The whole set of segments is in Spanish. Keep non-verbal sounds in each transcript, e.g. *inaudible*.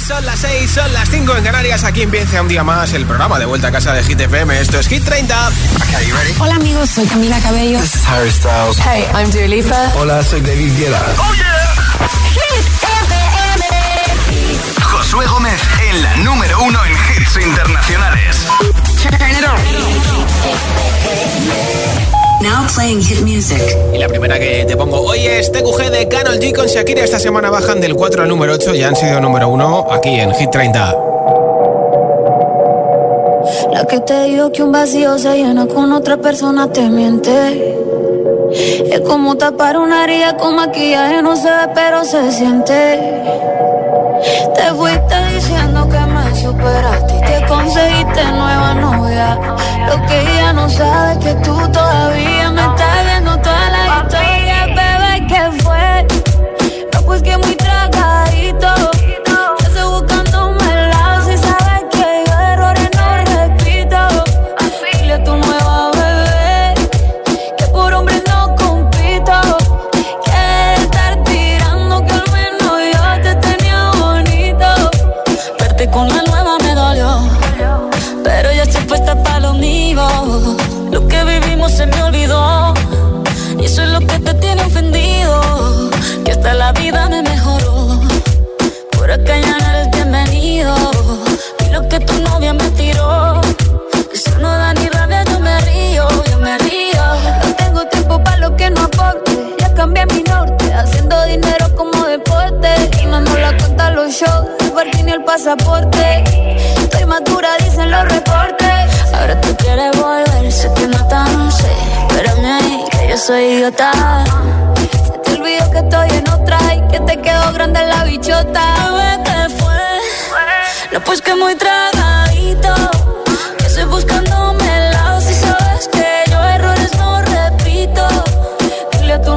son las 6, son las 5 en Canarias. Aquí empieza un día más el programa de vuelta a casa de Hit FM. Esto es Hit 30. Okay, ready? Hola amigos, soy Camila Cabello. This is Harry Styles. Hey, I'm Dua Lipa. Hola, soy David Guetta. Oh yeah. Hit FM. Josué Gómez en la número uno en hits internacionales. Turn it on. Now playing hit music. Y la primera que te pongo hoy es TQG de Carol G con Shakira. Esta semana bajan del 4 al número 8 y han sido número 1 aquí en Hit 30. La que te digo que un vacío se llena con otra persona te miente. Es como tapar una herida con maquillaje, no se ve, pero se siente. Te fuiste diciendo que me superaste y que conseguiste nueva novia. Lo que ella no sabe es que tú todavía me pasaporte. Estoy madura, dicen los reportes. Ahora tú quieres volver, sé que no tan sé. Espérame, que yo soy idiota. Se te olvidó que estoy en otra y que te quedó grande la bichota. Bebé, ¿qué fue? No, pues que muy tragadito. Que estoy buscándome el lado si sabes que yo errores no repito. Dile a tu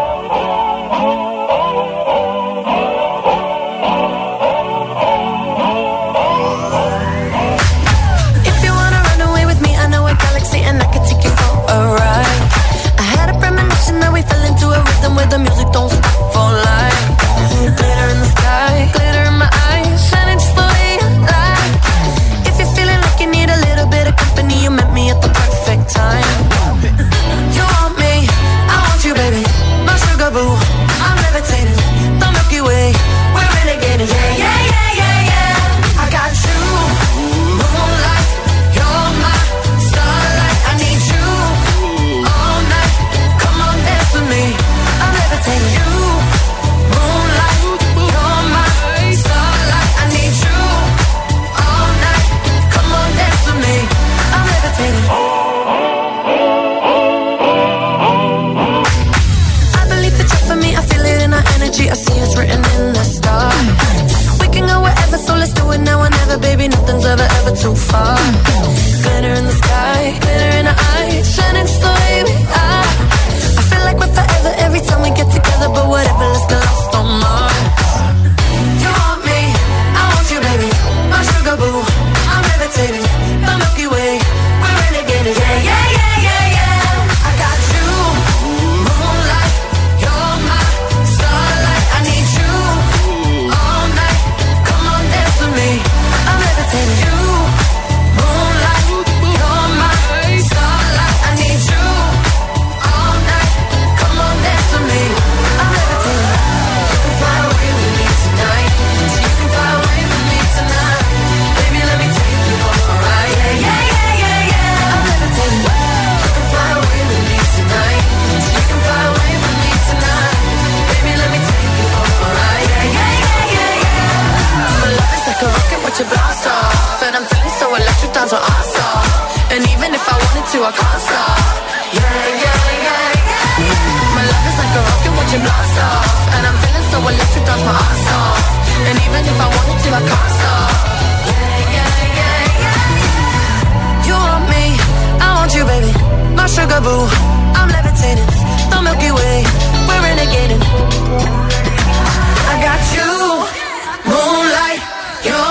with your blast off And I'm feeling so electric, dance what I And even if I wanted to, I can't stop. Yeah, yeah, yeah, yeah. My love is like a rocket with your blast off And I'm feeling so electric, dance my ass off And even if I wanted to, I can't stop. Yeah, yeah, yeah, yeah. You want me, I want you, baby. My sugar boo, I'm levitating. The Milky Way, we're renegading. I got you, moonlight, you're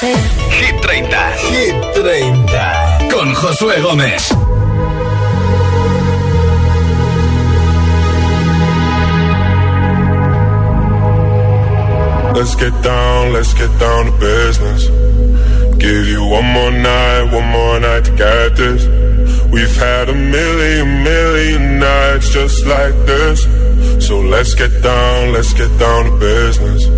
I'm. Hit 30. Hit 30. Con Josué Gómez. Let's get down, let's get down to business. Give you one more night, one more night to get this. We've had a million, million nights just like this. So let's get down, let's get down to business.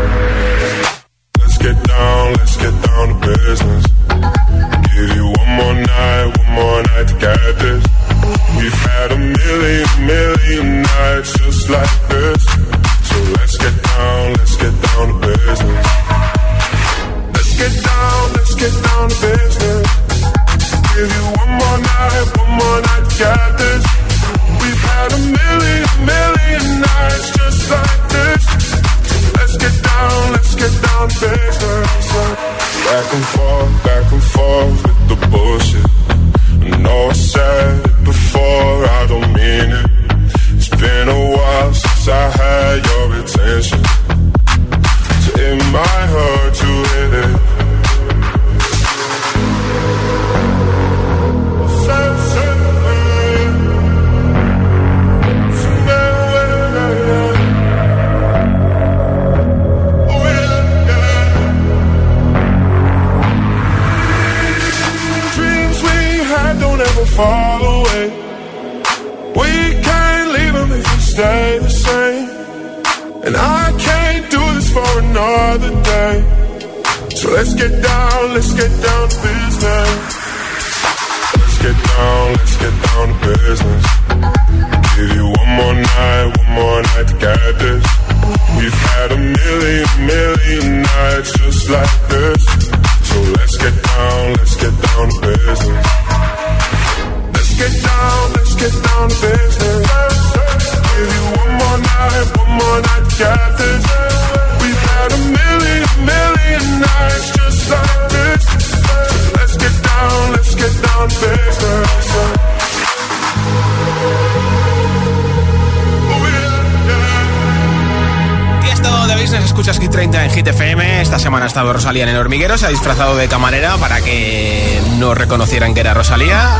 Esta semana ha estado Rosalía en el hormiguero, se ha disfrazado de camarera para que no reconocieran que era Rosalía,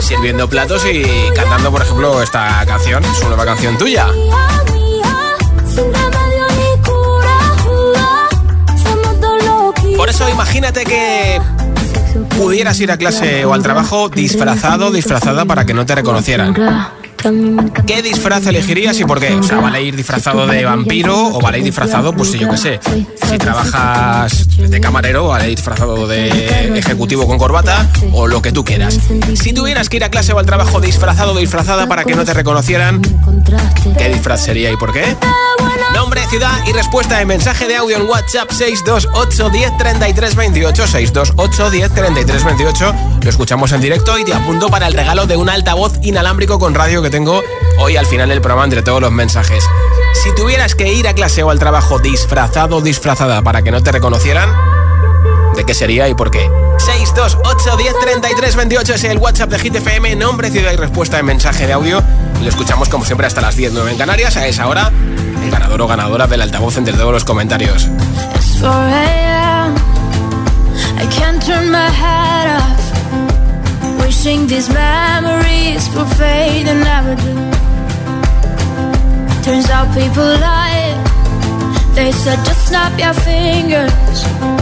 sirviendo platos y cantando, por ejemplo, esta canción, su nueva canción tuya. Por eso imagínate que pudieras ir a clase o al trabajo disfrazado, disfrazada para que no te reconocieran. ¿Qué disfraz elegirías y por qué? O sea, ¿vale ir disfrazado de vampiro o vale ir disfrazado, pues yo qué sé? Si trabajas de camarero, vale ir disfrazado de ejecutivo con corbata o lo que tú quieras. Si tuvieras que ir a clase o al trabajo disfrazado o disfrazada para que no te reconocieran, ¿qué disfraz sería y por qué? Nombre, ciudad y respuesta en mensaje de audio en WhatsApp 628 10 33 28 628 10 33 28. Lo escuchamos en directo y te apunto para el regalo de un altavoz inalámbrico con radio que tengo hoy al final del programa entre todos los mensajes. Si tuvieras que ir a clase o al trabajo disfrazado o disfrazada para que no te reconocieran, ¿De qué sería y por qué? 628 10 33 28 es el WhatsApp de Hit FM, nombre, ciudad y respuesta en mensaje de audio. Y lo escuchamos como siempre hasta las 10, 9 en Canarias. A esa hora, el ganador o ganadora del altavoz entre todos los comentarios. Wishing these memories will fade and never do. Turns out people lie. They said just snap your fingers.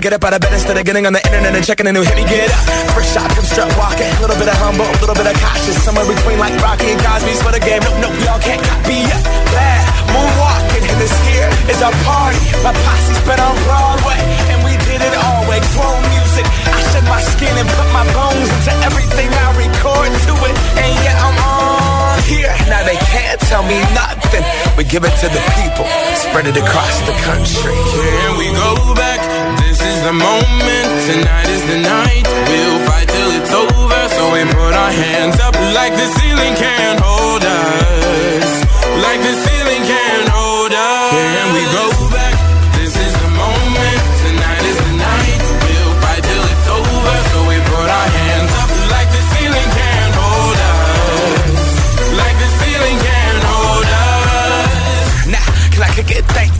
get up out of bed instead of getting on the internet and checking a new hit me get up. First shot, come strut walking. A little bit of humble, a little bit of cautious. Somewhere between like Rocky and Cosby's for the game. Nope, nope, y'all can't copy yet. Bad moonwalking, and this here is our party. My posse's been on Broadway, and we did it all way. Grown music, I shed my skin and put my bones into everything I record to it. And yeah, I'm on here. Now they can't tell me nothing. We give it to the people, spread it across the country. Here we go back this is the moment, tonight is the night. We'll fight till it's over, so we put our hands up like the ceiling can't hold us. Like the ceiling can't hold us. And we go back. This is the moment, tonight is the night. We'll fight till it's over, so we put our hands up like the ceiling can't hold us. Like the ceiling can't hold us. Now, nah, can I kick it? Thank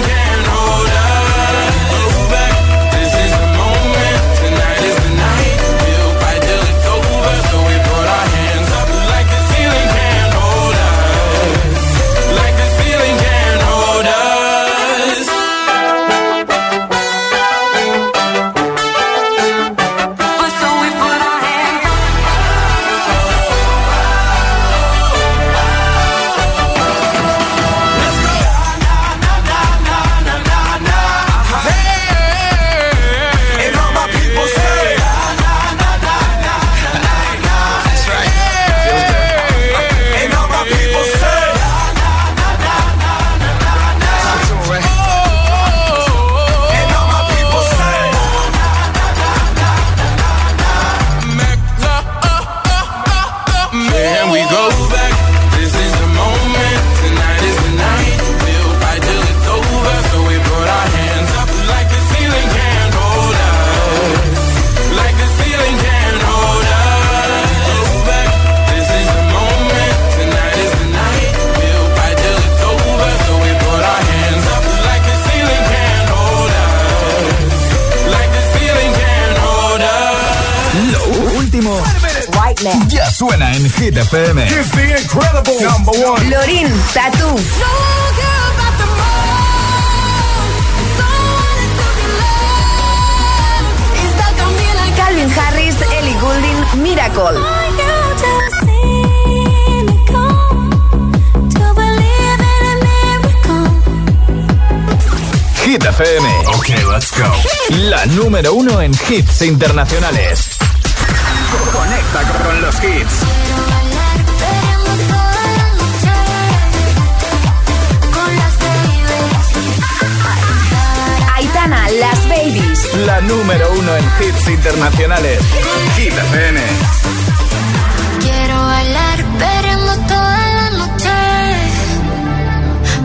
Lo último ya suena en Hit FM. The incredible number one. Lorin, Tatu. Calvin Harris, Ellie Goulding, Miracle. Hit FM. Ok, let's go. La número uno en hits internacionales. Conecta con los hits. Aitana, Las Babies. La número uno en hits internacionales. Hit FM. Quiero bailar, veremos toda la noche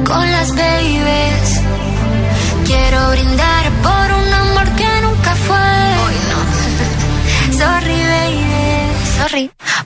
con las babies. Quiero brindar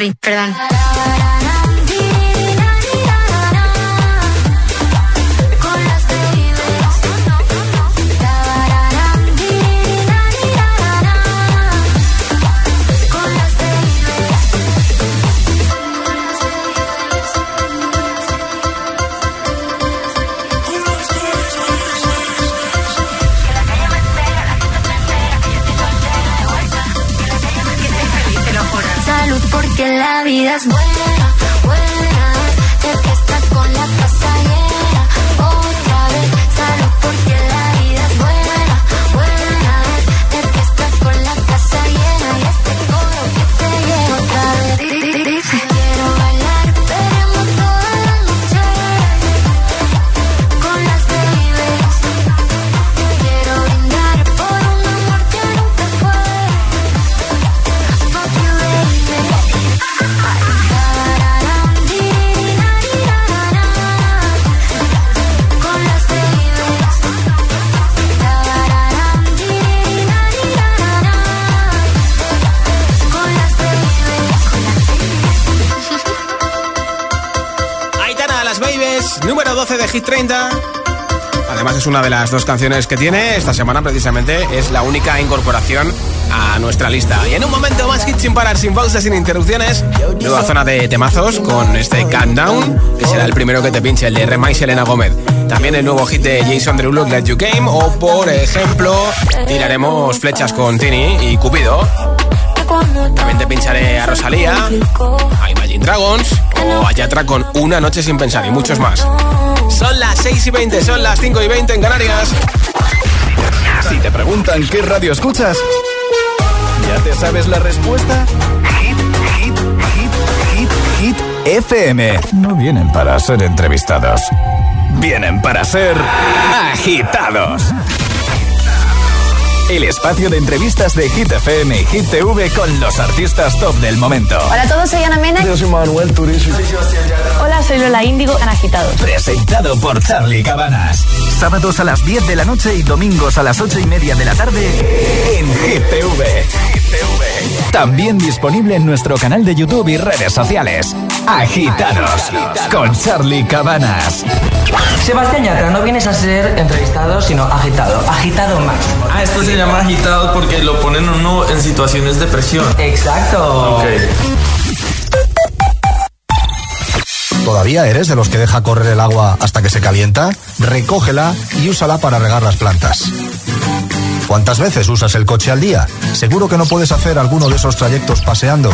sorry, perdón. Hit 30. Además es una de las dos canciones que tiene esta semana precisamente. Es la única incorporación a nuestra lista. Y en un momento más hit sin parar, sin pausas, sin interrupciones. Nueva zona de temazos con este Countdown, que será el primero que te pinche, el de Rema y Selena Gómez. También el nuevo hit de Jason Derulo, Let You Game. O por ejemplo, tiraremos flechas con Tini y Cupido. También te pincharé a Rosalía, a Imagine Dragons o a Yatra con Una Noche Sin Pensar y muchos más. Son las 6 y 20, son las 5 y 20 en Canarias. Si te preguntan qué radio escuchas, ¿ya te sabes la respuesta? Hit, hit, hit, hit, hit, FM. No vienen para ser entrevistados, vienen para ser agitados. El espacio de entrevistas de Hit FM y Hit TV con los artistas top del momento. Hola a todos, soy Ana Mena. Yo soy Manuel Turizo. Hola, soy Lola Índigo, en Agitados. Presentado por Charlie Cabanas. Sábados a las 10 de la noche y domingos a las 8 y media de la tarde en Hit TV. También disponible en nuestro canal de YouTube y redes sociales. Agitados con Charlie Cabanas. Sebastián Yatra, no vienes a ser entrevistado, sino agitado. Agitado máximo. Ah, esto se llama agitado porque lo ponen uno en situaciones de presión. Exacto. ¿Todavía eres de los que deja correr el agua hasta que se calienta? Recógela y úsala para regar las plantas. ¿Cuántas veces usas el coche al día? Seguro que no puedes hacer alguno de esos trayectos paseando.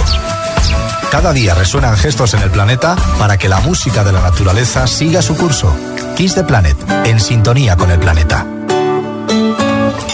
Cada día resuenan gestos en el planeta para que la música de la naturaleza siga su curso. Kiss the Planet, en sintonía con el planeta.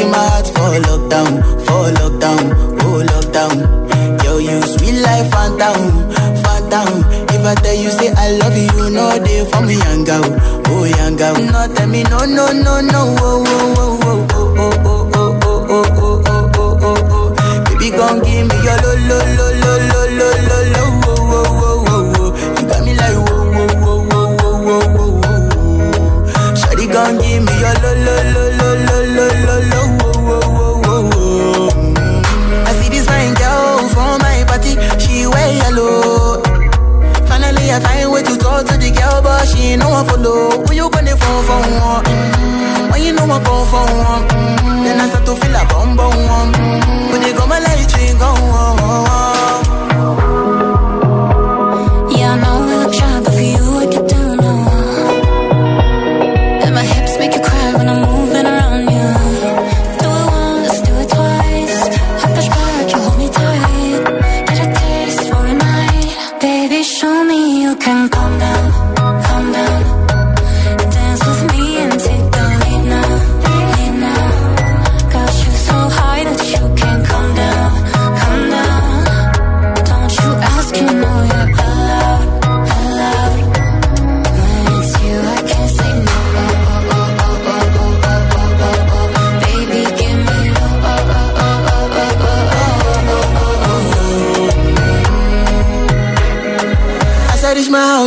In my heart for lockdown, for lockdown, oh lockdown. Yo, you sweet life, phantom, phantom. If I tell you say I love you, you know they for me, young girl, oh young girl. No, tell me no, no, no, no, oh, oh, oh, oh, oh, oh, oh, oh, oh, oh, oh, oh, oh, oh, oh. Baby, gon' give me your lo, lo, lo, lo, lo, lo, lo, lo, oh, oh, oh, oh, oh. You got me like whoa, whoa, whoa, whoa, whoa, whoa, whoa. Shawty gon' give me your lo, lo, lo, lo, lo, lo, lo, lo, wear yellow. Finally, I find way to talk to the girl, but she ain't no one follow. Who you gonna phone for one? Mm. When you know I come for one, mm. then I start to feel a bum bum one. Mm. When they go my light, go on. Yeah, I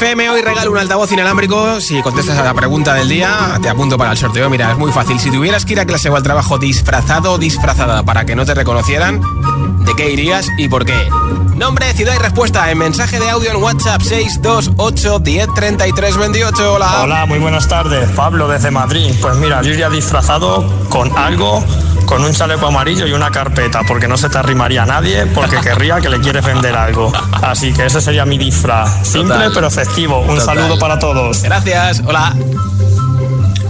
FM. Hoy regalo un altavoz inalámbrico. Si contestas a la pregunta del día, te apunto para el sorteo. Mira, es muy fácil. Si tuvieras que ir a clase o al trabajo disfrazado o disfrazada para que no te reconocieran, ¿de qué irías y por qué? Nombre, ciudad y respuesta en mensaje de audio en WhatsApp 628 1033 28. Hola. Hola, muy buenas tardes. Pablo desde Madrid. Pues mira, yo disfrazado con algo, con un chaleco amarillo y una carpeta, porque no se te arrimaría a nadie, porque *laughs* querría que le quieres vender algo. Así que ese sería mi disfraz. Simple Total. pero efectivo. Un Total. saludo para todos. Gracias. Hola.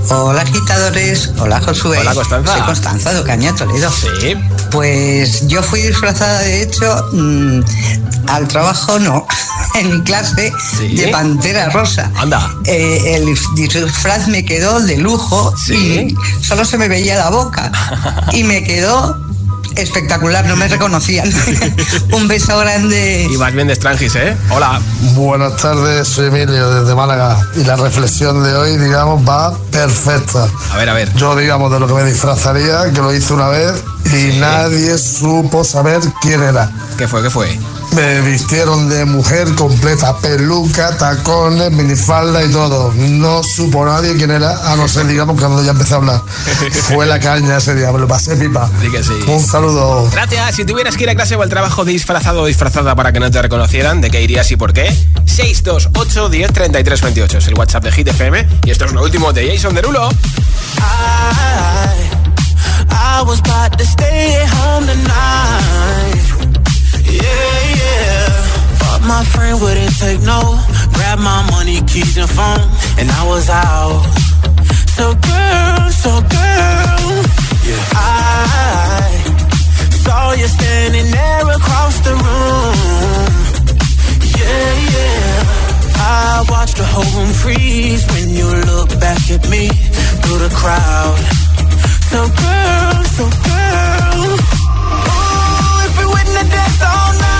Hola agitadores, hola Josué. Hola, Constanza. Soy Constanza de Ocaña, Toledo. Sí. Pues yo fui disfrazada, de hecho, mm, al trabajo no, *laughs* en mi clase Sí. de Pantera Rosa. Anda. Eh, el disfraz me quedó de lujo Sí. y solo se me veía la boca. *laughs* y me quedó espectacular, no me reconocían. *laughs* Un beso grande. Y más bien de Strangis, ¿eh? Hola. Buenas tardes, soy Emilio desde Málaga y la reflexión de hoy, digamos, va perfecta. A ver, a ver. Yo, digamos, de lo que me disfrazaría, que lo hice una vez y nadie supo saber quién era. ¿Qué fue? ¿Qué fue? Me vistieron de mujer completa, peluca, tacones, minifalda y todo. No supo nadie quién era, a no ser, digamos, cuando ya empecé a hablar. Fue la caña ese día, me lo pasé pipa. Sí. Un saludo. Gracias. Si tuvieras que ir a clase o al trabajo disfrazado o disfrazada para que no te reconocieran, ¿de qué irías y por qué? 628 10 33 28 es el WhatsApp de Hit FM. Y esto es lo último de Jason Derulo. I was about to stay home tonight. Yeah, yeah. But my friend wouldn't take no. Grab my money, keys, and phone. And I was out. So, girl, so, girl. Yeah. I saw you standing there across the room. Yeah, yeah. I watched the whole room freeze when you look back at me through the crowd. So girl, so girl. If we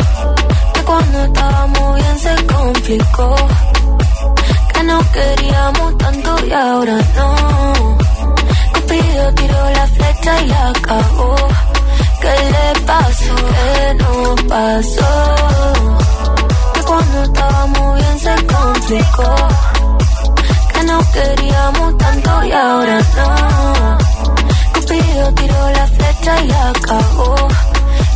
Que cuando estábamos bien se complicó nos queríamos tanto y ahora no. Cupido tiró la flecha y acabó. ¿Qué le pasó? ¿Qué nos pasó? Que cuando estábamos bien se complicó. Que nos queríamos tanto y ahora no. Cupido tiró la flecha y acabó.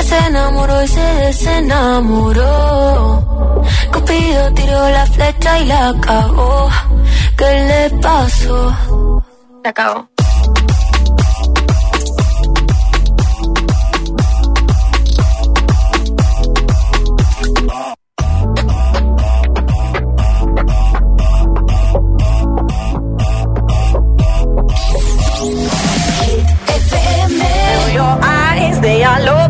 Que se enamoró y se desenamoró. Cupido tiró la flecha y la acabó. ¿Qué le pasó? Se acabó. They all over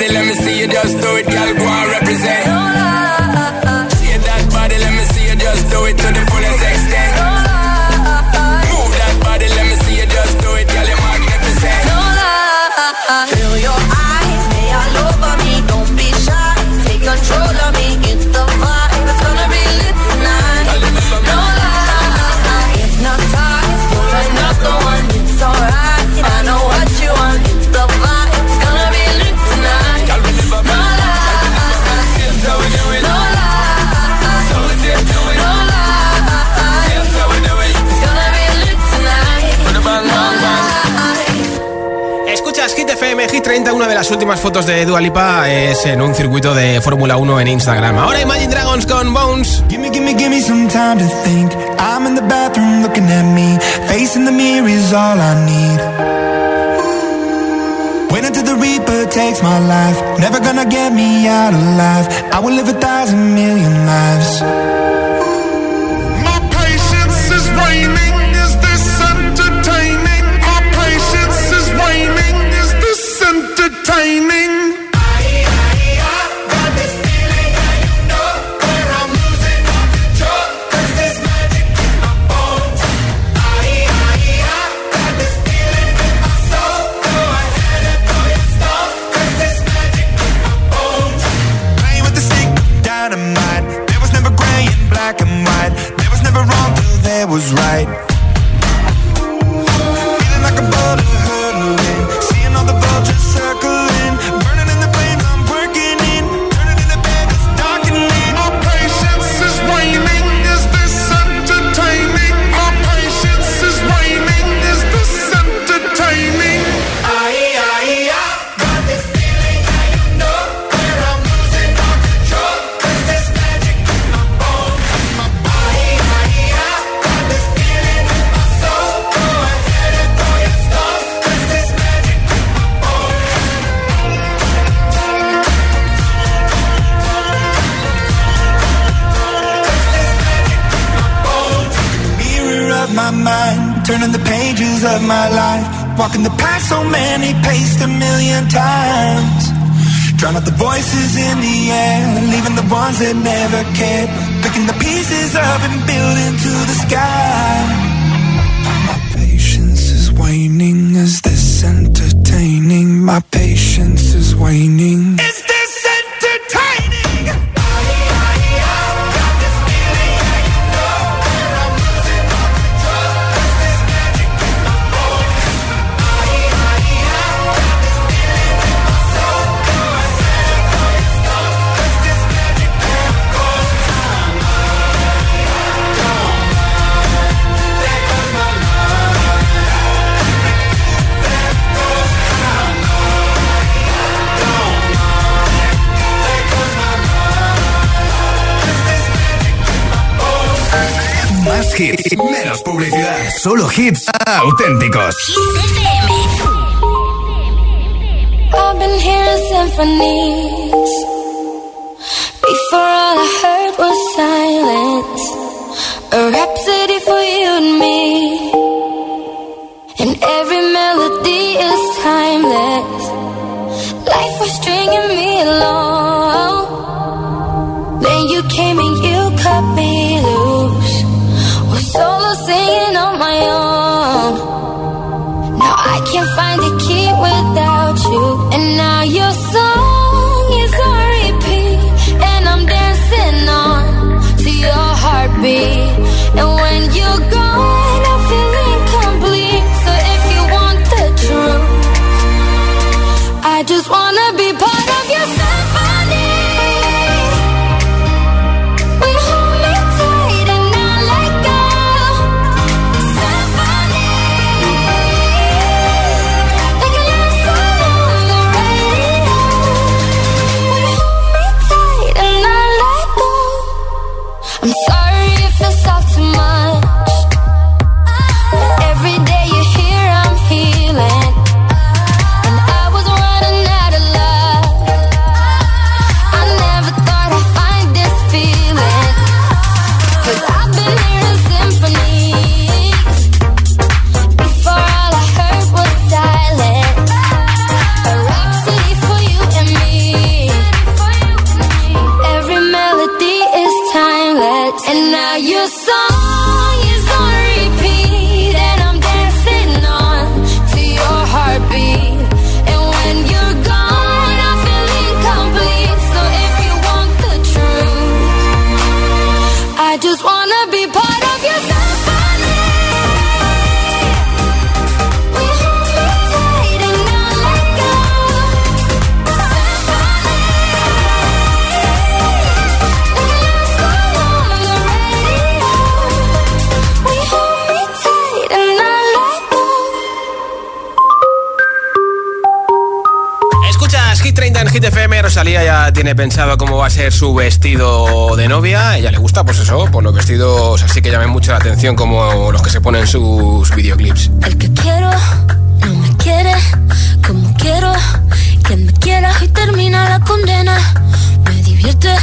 Everybody let me see you 30, una de las últimas fotos de Dua Lipa es en un circuito de Fórmula 1 en Instagram. Ahora Imagine Dragons con Bones. Give me, give me, give me some time to think. I'm in the bathroom looking at me. Facing the mirror is all I need. Wait until the Reaper takes my life. Never gonna get me out alive. I will live a thousand million lives. in the past. Solo hits auténticos. I've been hearing symphonies. Before all I heard was silence. A rhapsody for you and me. tiene pensado cómo va a ser su vestido de novia. A ella le gusta, pues eso, por los vestidos así que llamen mucho la atención, como los que se ponen sus videoclips. El que quiero no me quiere como quiero. Quien me quiera y termina la condena. Me divierte,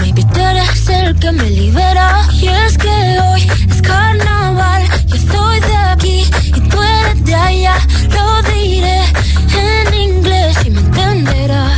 maybe tú eres el que me libera. Y es que hoy es carnaval. Yo soy de aquí y tú eres de allá. Lo diré en inglés y me entenderás.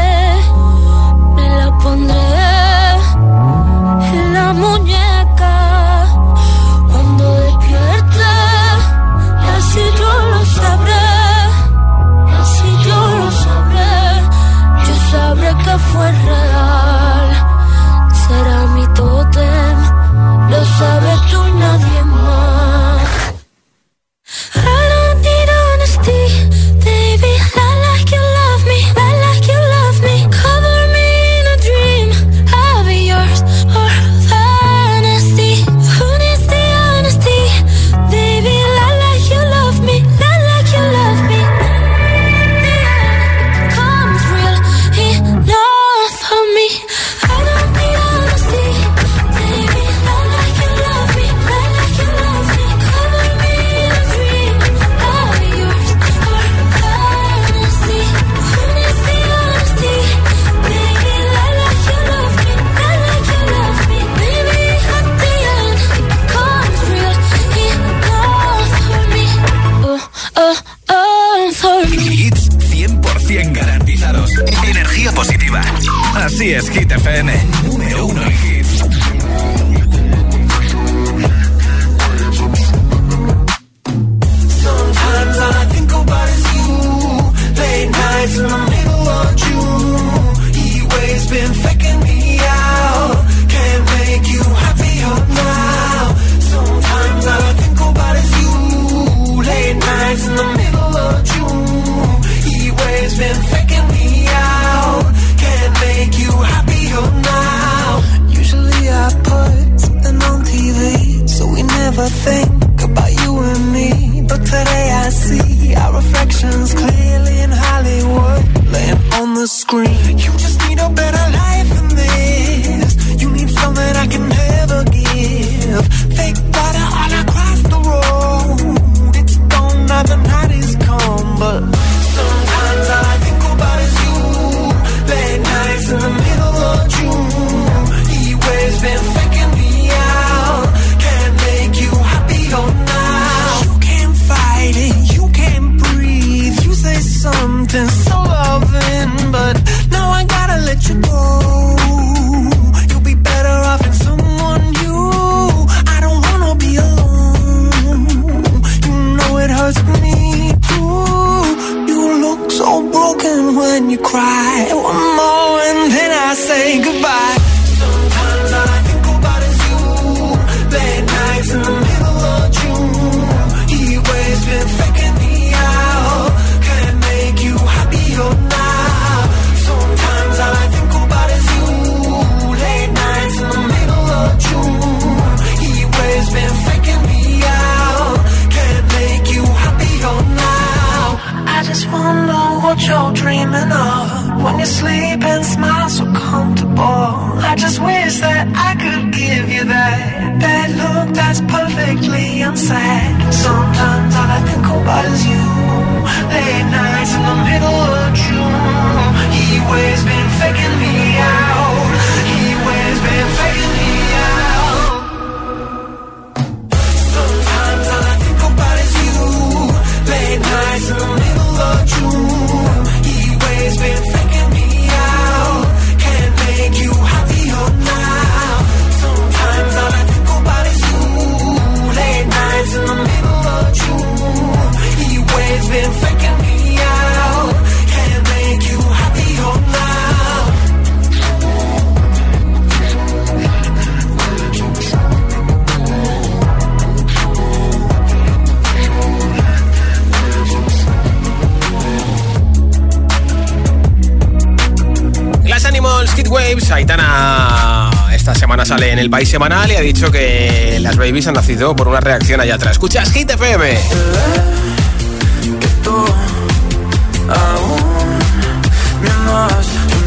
El país semanal y ha dicho que las babies han nacido por una reacción allá atrás. Escuchas Hit FM.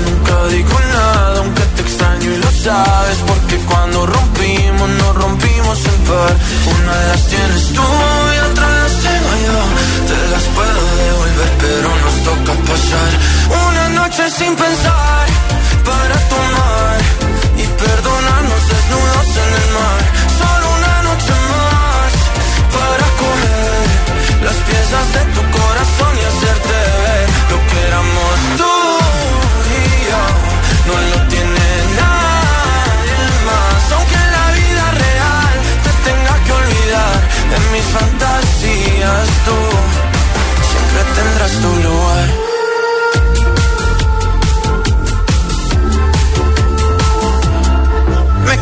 nunca digo nada, aunque te extraño y lo sabes. Porque cuando rompimos, nos rompimos en par. Una de las tienes tú y otra las tengo yo. Te las puedo devolver, pero nos toca pasar una noche sin pensar para tomar y perdonarnos desnudos en el mar. Solo una noche más para coger las piezas de tu corazón y hacerte ver lo que éramos tú y yo. No lo tiene nadie más, aunque en la vida real te tenga que olvidar. En mis fantasías tú siempre tendrás tu lugar.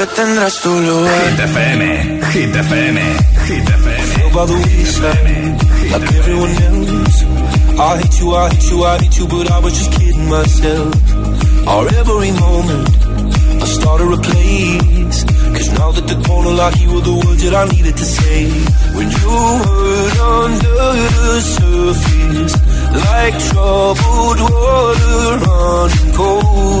siempre tendrás tu lugar. Hit FM, Hit FM, Hit FM. Feel by the wayside, like everyone else. I hate you, I hate you, I hate you, but I was just kidding myself. Our every moment, I started a place. Cause now that the corner like you were the words that I needed to say. When you hurt under the surface, like troubled water running cold.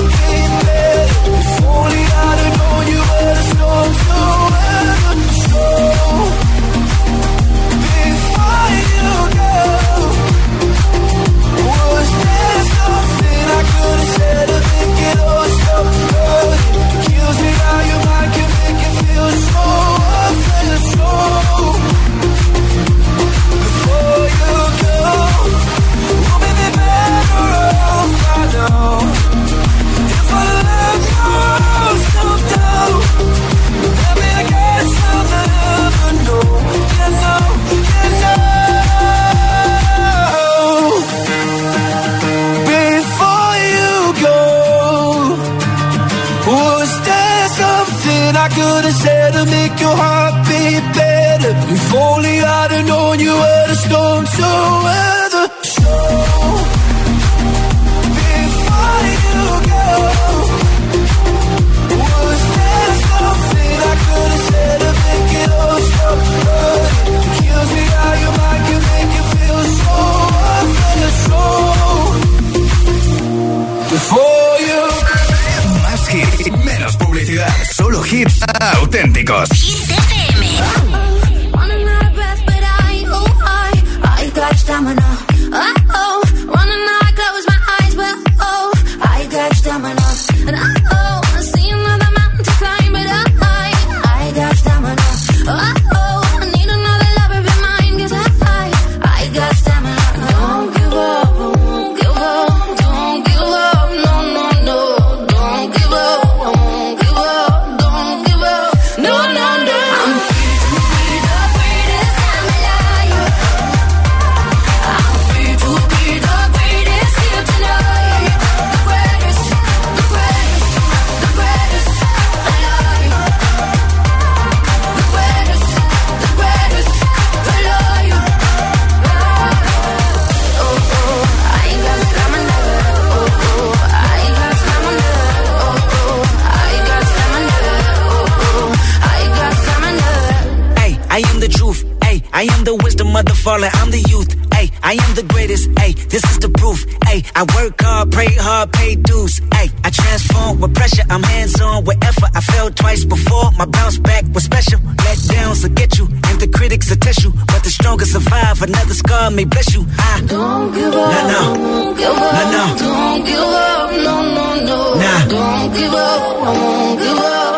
could've said to make your heart beat better. If only I'd have known you were. pay dues. Ay, I transform with pressure. I'm hands on with. I fell twice before. My bounce back was special. Let downs will get you, and the critics will test you. But the strongest survive. Another scar may bless you. I don't give up. Nah, no. Don't give up. Nah, no. Don't give up. No, no, no. Nah. Don't give up. I won't give up.